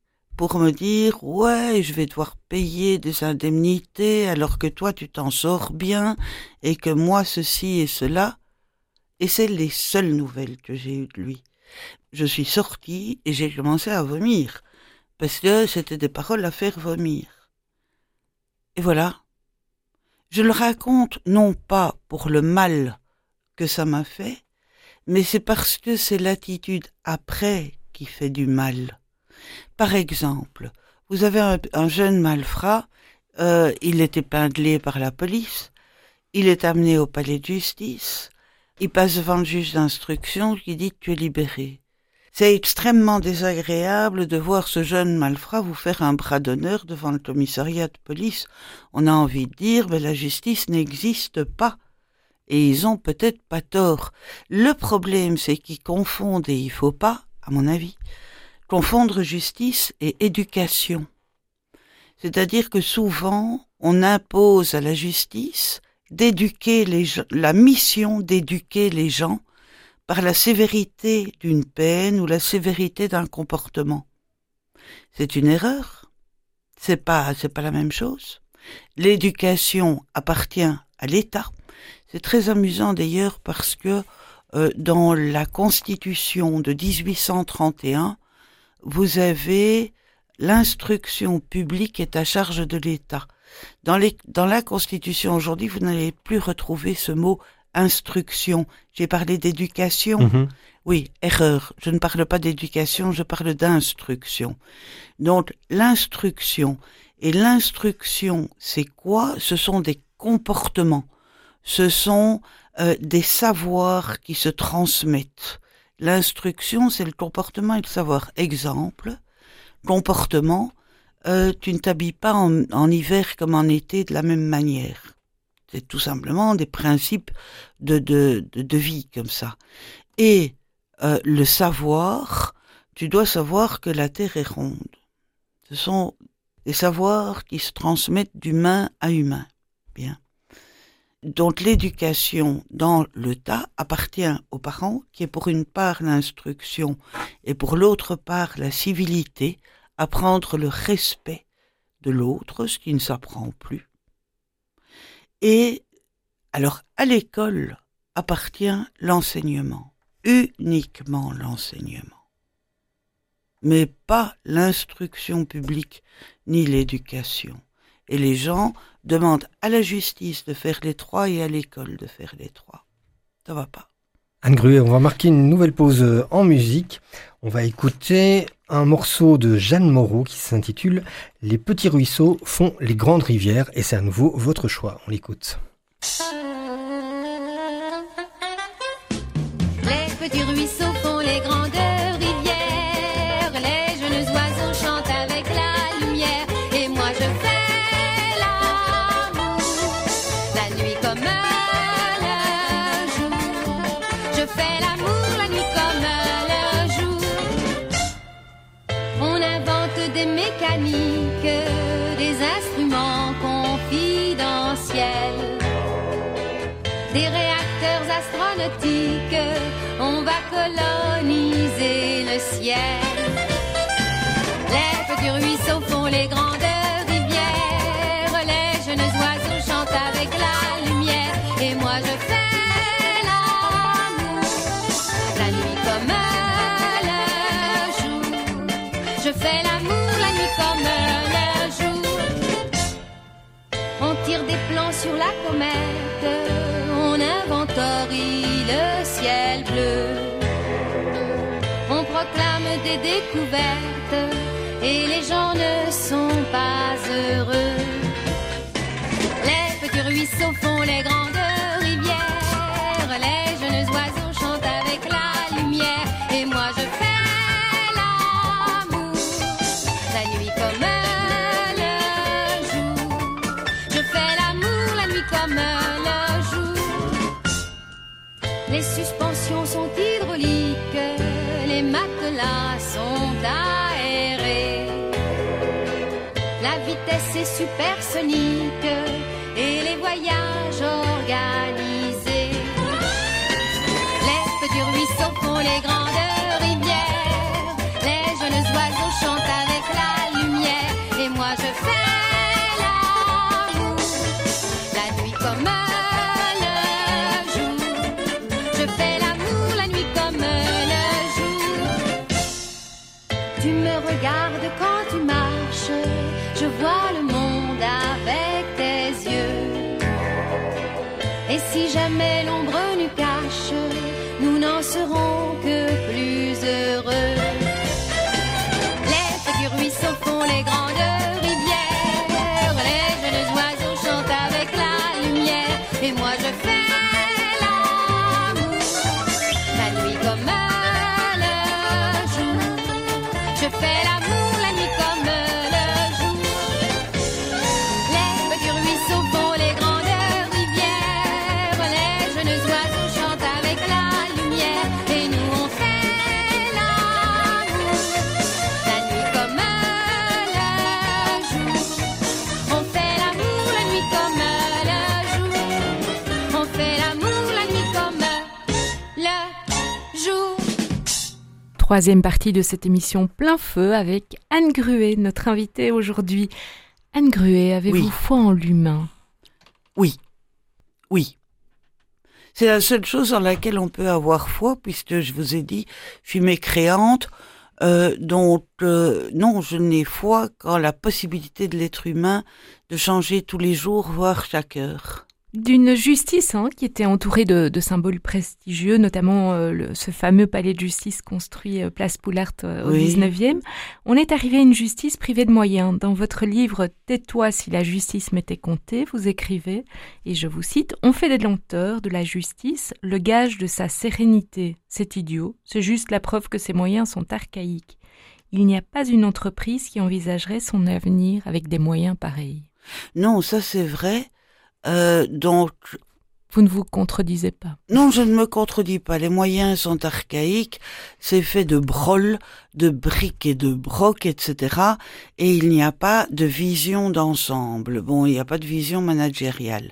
pour me dire ouais je vais devoir payer des indemnités alors que toi tu t'en sors bien et que moi ceci et cela et c'est les seules nouvelles que j'ai eues de lui. Je suis sortie et j'ai commencé à vomir parce que c'était des paroles à faire vomir. Et voilà. Je le raconte non pas pour le mal que ça m'a fait, mais c'est parce que c'est l'attitude après qui fait du mal. Par exemple, vous avez un, jeune malfrat, euh, il est épinglé par la police, il est amené au palais de justice, il passe devant le juge d'instruction qui dit tu es libéré. C'est extrêmement désagréable de voir ce jeune malfrat vous faire un bras d'honneur devant le commissariat de police. On a envie de dire, mais la justice n'existe pas. Et ils ont peut-être pas tort. Le problème, c'est qu'ils confondent, et il faut pas, à mon avis, confondre justice et éducation. C'est-à-dire que souvent, on impose à la justice d'éduquer les la mission d'éduquer les gens par la sévérité d'une peine ou la sévérité d'un comportement. C'est une erreur. C'est pas, c'est pas la même chose. L'éducation appartient à l'État. C'est très amusant d'ailleurs parce que euh, dans la Constitution de 1831, vous avez l'instruction publique est à charge de l'État. Dans, les, dans la Constitution aujourd'hui, vous n'allez plus retrouver ce mot instruction. J'ai parlé d'éducation. Mhm. Oui, erreur. Je ne parle pas d'éducation, je parle d'instruction. Donc l'instruction. Et l'instruction, c'est quoi? Ce sont des comportements. Ce sont euh, des savoirs qui se transmettent. L'instruction, c'est le comportement et le savoir. Exemple, comportement, euh, tu ne t'habilles pas en, hiver comme en été de la même manière. C'est tout simplement des principes de, de, de, de vie comme ça. Et euh, le savoir, tu dois savoir que la Terre est ronde. Ce sont des savoirs qui se transmettent d'humain à humain. Bien. Donc l'éducation dans le tas appartient aux parents, qui est pour une part l'instruction et pour l'autre part la civilité, apprendre le respect de l'autre, ce qui ne s'apprend plus. Et alors à l'école appartient l'enseignement, uniquement l'enseignement, mais pas l'instruction publique ni l'éducation. Et les gens demandent à la justice de faire les trois et à l'école de faire les trois. Ça va pas. Anne Gruet, on va marquer une nouvelle pause en musique. On va écouter un morceau de Jeanne Moreau qui s'intitule Les petits ruisseaux font les grandes rivières et c'est à nouveau votre choix. On l'écoute. Les petits ruisseaux des mécaniques, des instruments confidentiels des réacteurs astronautiques, on va coloniser le ciel. Les petits ruisseaux font les grandes on inventorie le ciel bleu. On proclame des découvertes et les gens ne sont pas heureux. Les petits ruisseaux font les grandes rivières, les jeunes oiseaux chantent avec la lumière et moi je fais supersonique et les voyages organisés. Les petits ruisseaux font les grandes grand Troisième partie de cette émission plein feu avec Anne Gruet, notre invitée aujourd'hui. Anne Gruet, avez-vous Oui. foi en l'humain? Oui, oui. C'est la seule chose dans laquelle on peut avoir foi, puisque je vous ai dit, je suis mécréante, euh, donc euh, non, je n'ai foi qu'en la possibilité de l'être humain de changer tous les jours, voire chaque heure d'une justice hein, qui était entourée de, de, symboles prestigieux, notamment euh, le, ce fameux palais de justice construit euh, place Poulart euh, au Oui. 19e. On est arrivé à une justice privée de moyens. Dans votre livre Tais-toi si la justice m'était comptée, vous écrivez, et je vous cite, On fait des lenteurs de la justice le gage de sa sérénité. C'est idiot, c'est juste la preuve que ses moyens sont archaïques. Il n'y a pas une entreprise qui envisagerait son avenir avec des moyens pareils. Non, ça c'est vrai. Euh, donc, Vous ne vous contredisez pas. non, je ne me contredis pas. Les moyens sont archaïques. C'est fait de brol, de briques et de brocs, etc. Et il n'y a pas de vision d'ensemble. Bon, il n'y a pas de vision managériale.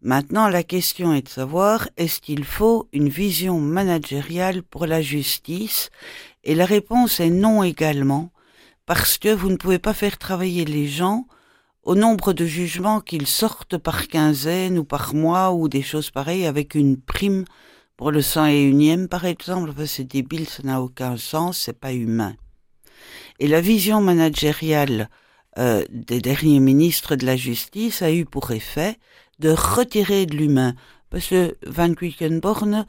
Maintenant, la question est de savoir, est-ce qu'il faut une vision managériale pour la justice? Et la réponse est non également, parce que vous ne pouvez pas faire travailler les gens au nombre de jugements qu'ils sortent par quinzaine ou par mois ou des choses pareilles avec une prime pour le 101e par exemple. C'est débile, ça n'a aucun sens, c'est pas humain. Et la vision managériale euh, des derniers ministres de la justice a eu pour effet de retirer de l'humain. Parce que Van Quickenborn,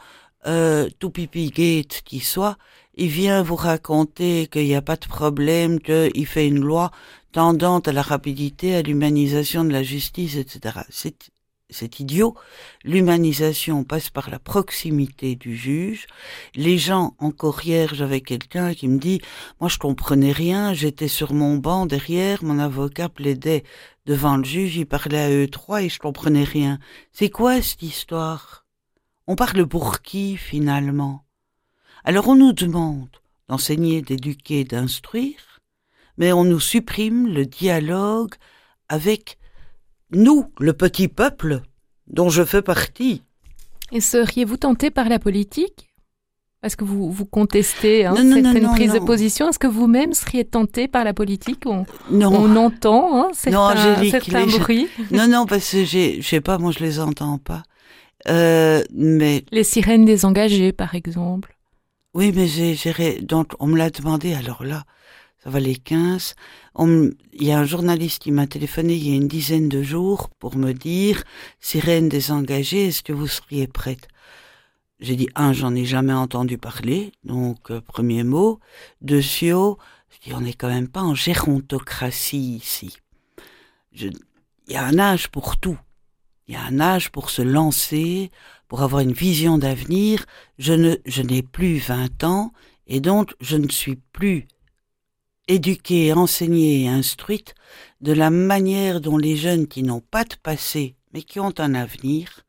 euh, tout pipi gate qui soit, il vient vous raconter qu'il n'y a pas de problème, qu'il fait une loi tendant à la rapidité, à l'humanisation de la justice, etc. C'est, idiot. L'humanisation passe par la proximité du juge. Les gens, encore hier, j'avais quelqu'un qui me dit, moi je comprenais rien, j'étais sur mon banc derrière, mon avocat plaidait devant le juge, il parlait à eux trois et je comprenais rien. C'est quoi cette histoire? On parle pour qui, finalement? Alors on nous demande d'enseigner, d'éduquer, d'instruire, mais on nous supprime le dialogue avec nous, le petit peuple dont je fais partie. Et seriez-vous tenté par la politique? Parce que vous, vous contestez hein, Non, certaines non, prises de position? Est-ce que vous-même seriez tenté par la politique? On, Non, on entend hein, certains, certains les- bruits. non, non, parce que je sais pas, moi je les entends pas. Euh, mais Les sirènes des engagés, par exemple. oui, mais j'ai, donc on me l'a demandé. Alors là, ça va les 15. On me- Il y a un journaliste qui m'a téléphoné il y a une dizaine de jours pour me dire, sirène désengagée, est-ce que vous seriez prête? J'ai dit, un, j'en ai jamais entendu parler, donc euh, premier mot. Deux, Sio, on n'est quand même pas en gérontocratie ici. Il y a un âge pour tout. Il y a un âge pour se lancer, pour avoir une vision d'avenir. Je n'ai plus 20 ans et donc je ne suis plus éduquée, enseignée et instruite de la manière dont les jeunes qui n'ont pas de passé mais qui ont un avenir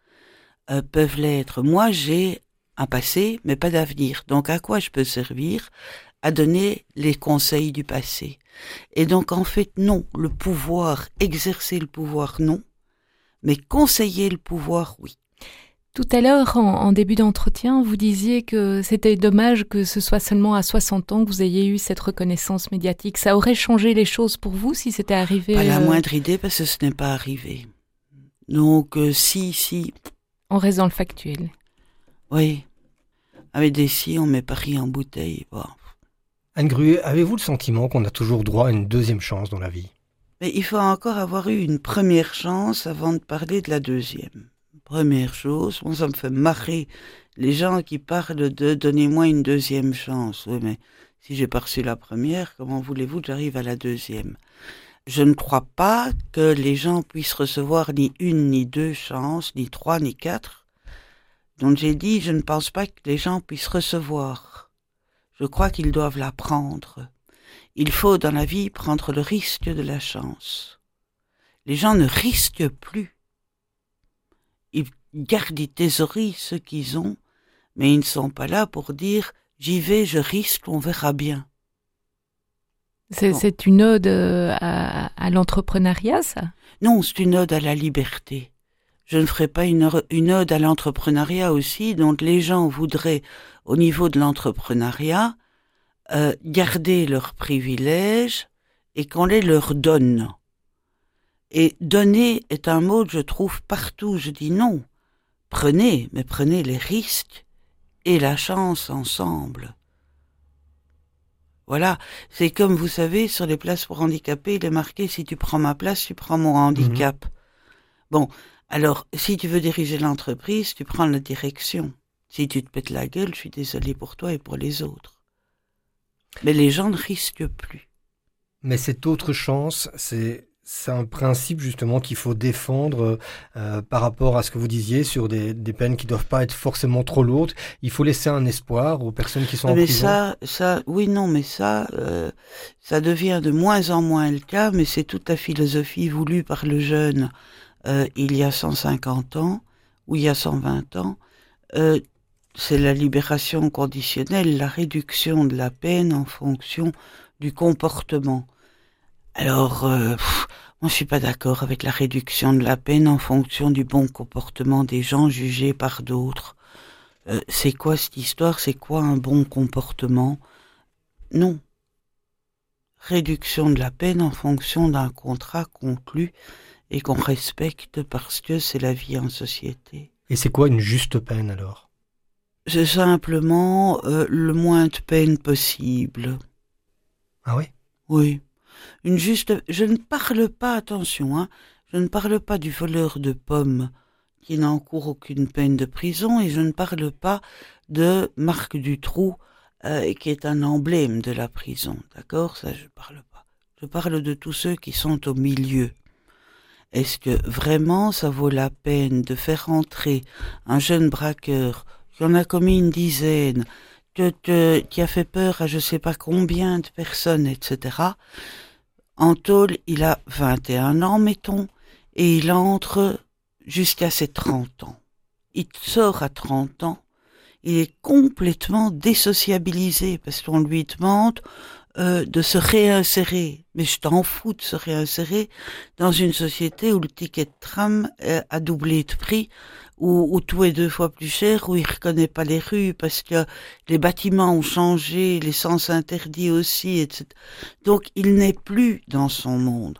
euh, peuvent l'être. Moi, j'ai un passé mais pas d'avenir. Donc à quoi je peux servir? À donner les conseils du passé. Et donc en fait non, le pouvoir, exercer le pouvoir non, mais conseiller le pouvoir oui. Tout à l'heure, en, en début d'entretien, vous disiez que c'était dommage que ce soit seulement à 60 ans que vous ayez eu cette reconnaissance médiatique. Ça aurait changé les choses pour vous si c'était arrivé Pas la euh, moindre idée parce que ce n'est pas arrivé. Donc euh, si, si, en raison le factuel. oui. Avec des si, on met Paris en bouteille. Bon. Anne Gruet, avez-vous le sentiment qu'on a toujours droit à une deuxième chance dans la vie? Mais il faut encore avoir eu une première chance avant de parler de la deuxième. Première chose, bon, ça me fait marrer les gens qui parlent de donnez-moi une deuxième chance. Oui, mais si j'ai pas reçu la première, comment voulez-vous que j'arrive à la deuxième? Je ne crois pas que les gens puissent recevoir ni une, ni deux chances, ni trois, ni quatre. Donc j'ai dit, je ne pense pas que les gens puissent recevoir. Je crois qu'ils doivent la prendre. Il faut dans la vie prendre le risque de la chance. Les gens ne risquent plus. Ils gardent des thésaurient ce qu'ils ont, mais ils ne sont pas là pour dire j'y vais, je risque, on verra bien. C'est Bon. une ode euh, à, à l'entrepreneuriat, ça? Non, c'est une ode à la liberté. Je ne ferai pas une, ode- une ode à l'entrepreneuriat aussi, dont les gens voudraient, au niveau de l'entrepreneuriat, euh, garder leurs privilèges et qu'on les leur donne. Et donner est un mot que je trouve partout. Je dis non. prenez, mais prenez les risques et la chance ensemble. Voilà, c'est comme vous savez, sur les places pour handicapés, il est marqué si tu prends ma place, tu prends mon handicap. Bon, alors si tu veux diriger l'entreprise, tu prends la direction. Si tu te pètes la gueule, je suis désolé pour toi et pour les autres. Mais les gens ne risquent plus. Mais cette autre chance, c'est c'est un principe justement qu'il faut défendre euh, par rapport à ce que vous disiez sur des, des peines qui doivent pas être forcément trop lourdes. Il faut laisser un espoir aux personnes qui sont en mais prison. ça, ça, oui, non, mais ça, euh, ça devient de moins en moins le cas, mais c'est toute la philosophie voulue par le jeune euh, il y a 150 ans ou il y a 120 ans. C'est la libération conditionnelle, la réduction de la peine en fonction du comportement. Alors, euh, pff, moi je suis pas d'accord avec la réduction de la peine en fonction du bon comportement des gens jugés par d'autres. Euh, c'est quoi cette histoire? C'est quoi un bon comportement? Non. Réduction de la peine en fonction d'un contrat conclu et qu'on respecte parce que c'est la vie en société. Et c'est quoi une juste peine alors? C'est simplement euh, le moins de peine possible. Ah oui Oui. Une juste. Je ne parle pas, attention, hein, je ne parle pas du voleur de pommes qui n'encourt aucune peine de prison et je ne parle pas de Marc Dutroux euh, qui est un emblème de la prison. D'accord? Ça, je parle pas. Je parle de tous ceux qui sont au milieu. Est-ce que vraiment ça vaut la peine de faire entrer un jeune braqueur qui en a commis une dizaine, qui a fait peur à je sais pas combien de personnes, etc. En tôle, il a 21 ans, mettons, et il entre jusqu'à ses 30 ans. Il sort à 30 ans, il est complètement désociabilisé parce qu'on lui demande euh, de se réinsérer. Mais je t'en fous de se réinsérer dans une société où le ticket de tram a doublé de prix, où, où tout est deux fois plus cher, où il reconnaît pas les rues parce que les bâtiments ont changé, les sens interdits aussi, etc. Donc il n'est plus dans son monde.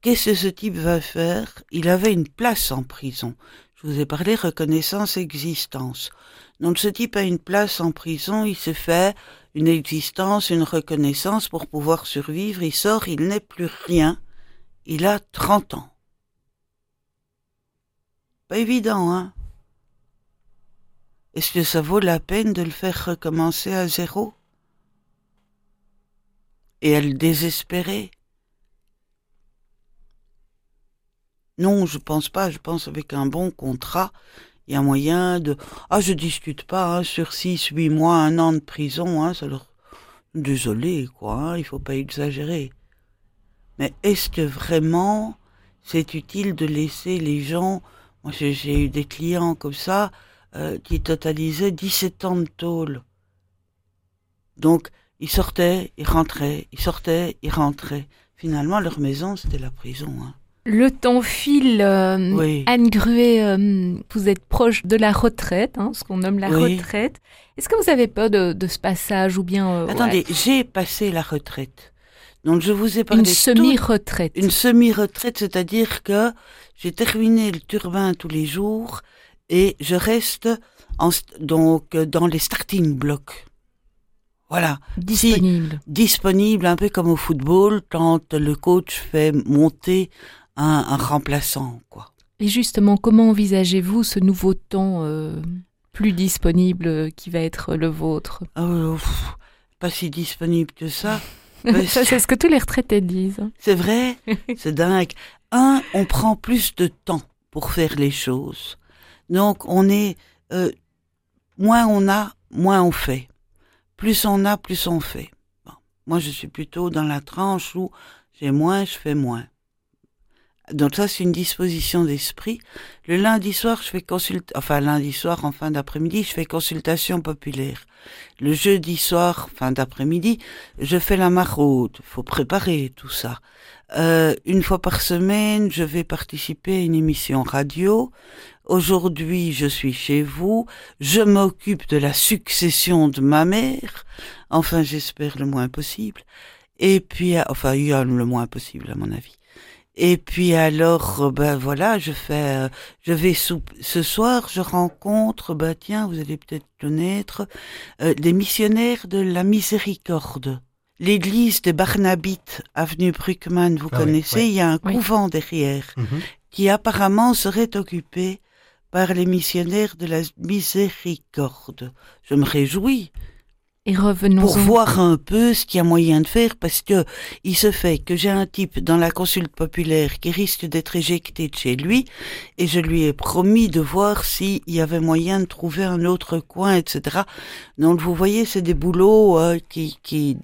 Qu'est-ce que ce type va faire? Il avait une place en prison. Je vous ai parlé reconnaissance existence. Donc ce type a une place en prison, il se fait une existence, une reconnaissance pour pouvoir survivre, il sort, il n'est plus rien. Il a 30 ans. Pas évident, hein? Est-ce que ça vaut la peine de le faire recommencer à zéro? Et à le désespérer Non, je pense pas. Je pense avec un bon contrat, il y a moyen de. Ah, je discute pas hein, sur six, huit mois, un an de prison. Hein, ça leur. Désolé, quoi. Hein, il faut pas exagérer. Mais est-ce que vraiment c'est utile de laisser les gens Moi, j'ai eu des clients comme ça euh, qui totalisaient 17 ans de tôle. Donc, ils sortaient, ils rentraient, ils sortaient, ils rentraient. Finalement, leur maison, c'était la prison. Hein. Le temps file. euh, Oui. Anne Gruet, euh, vous êtes proche de la retraite, hein, ce qu'on nomme la Oui. retraite. Est-ce que vous avez peur de, de ce passage ou bien euh, Attendez, ouais, j'ai passé la retraite. Donc, je vous ai parlé une semi-retraite une semi-retraite, c'est-à-dire que j'ai terminé le turbin tous les jours et je reste en, donc dans les starting blocks. Voilà, disponible disponible un peu comme au football quand le coach fait monter un, un remplaçant, quoi. Et justement, comment envisagez-vous ce nouveau temps euh, plus disponible euh, qui va être le vôtre? Pff, pas si disponible que Ça, (laughs) c'est ce que tous les retraités disent. C'est vrai, (laughs) c'est dingue. Un, on prend plus de temps pour faire les choses. Donc, on est euh, moins on a, moins on fait. Plus on a, plus on fait. Moi, je suis plutôt dans la tranche où j'ai moins, je fais moins. Donc ça, c'est une disposition d'esprit. Le lundi soir, je fais consulte, enfin lundi soir, en fin d'après-midi, je fais consultation populaire. Le jeudi soir, fin d'après-midi, je fais la maraude. Faut préparer tout ça. Euh, une fois par semaine, je vais participer à une émission radio. Aujourd'hui, je suis chez vous. Je m'occupe de la succession de ma mère. Enfin, j'espère le moins possible. Et puis, enfin, il y a le moins possible à mon avis. Et puis alors, ben voilà, je fais, euh, je vais sou- ce soir, je rencontre, ben tiens, vous allez peut-être connaître, euh, des missionnaires de la Miséricorde. L'église de Barnabites, avenue Bruckmann, vous Ah oui, connaissez, ouais. il y a un Oui. couvent derrière Mhm. qui apparemment serait occupé par les missionnaires de la Miséricorde. Je me réjouis Et revenons pour voir un peu ce qu'il y a moyen de faire parce que il se fait que j'ai un type dans la consulte populaire qui risque d'être éjecté de chez lui et je lui ai promis de voir s'il y avait moyen de trouver un autre coin, etc. Donc vous voyez, c'est des boulots euh, qui, qui,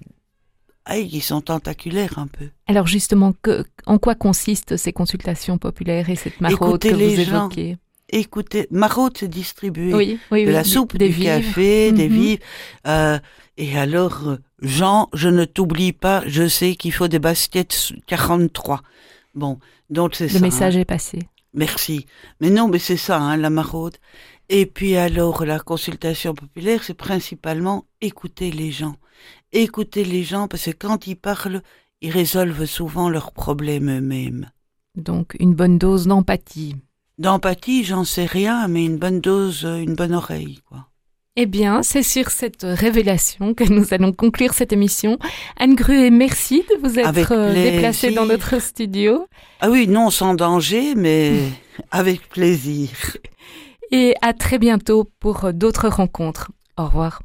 ah, qui sont tentaculaires un peu. Alors justement, que, en quoi consistent ces consultations populaires et cette maraude Écoutez que les vous gens. Écoutez, maraude distribué. Oui, oui, de oui, la soupe, des du vivres. café, des Mhm. vivres. Euh, et alors, euh, Jean, je ne t'oublie pas, je sais qu'il faut des baskets 43. Bon, donc c'est ça. Le message hein. est passé. Merci. Mais non, mais c'est ça, hein, la maraude. Et puis alors, la consultation populaire, c'est principalement écouter les gens. Écouter les gens, parce que quand ils parlent, ils résolvent souvent leurs problèmes eux-mêmes. Donc une bonne dose d'empathie. D'empathie, j'en sais rien, mais une bonne dose, euh, une bonne oreille, quoi. Eh bien, c'est sur cette révélation que nous allons conclure cette émission. Anne Gruet, merci de vous être euh, déplacée dans notre studio. Ah oui, non, sans danger, mais (laughs) avec plaisir. Et à très bientôt pour d'autres rencontres. Au revoir.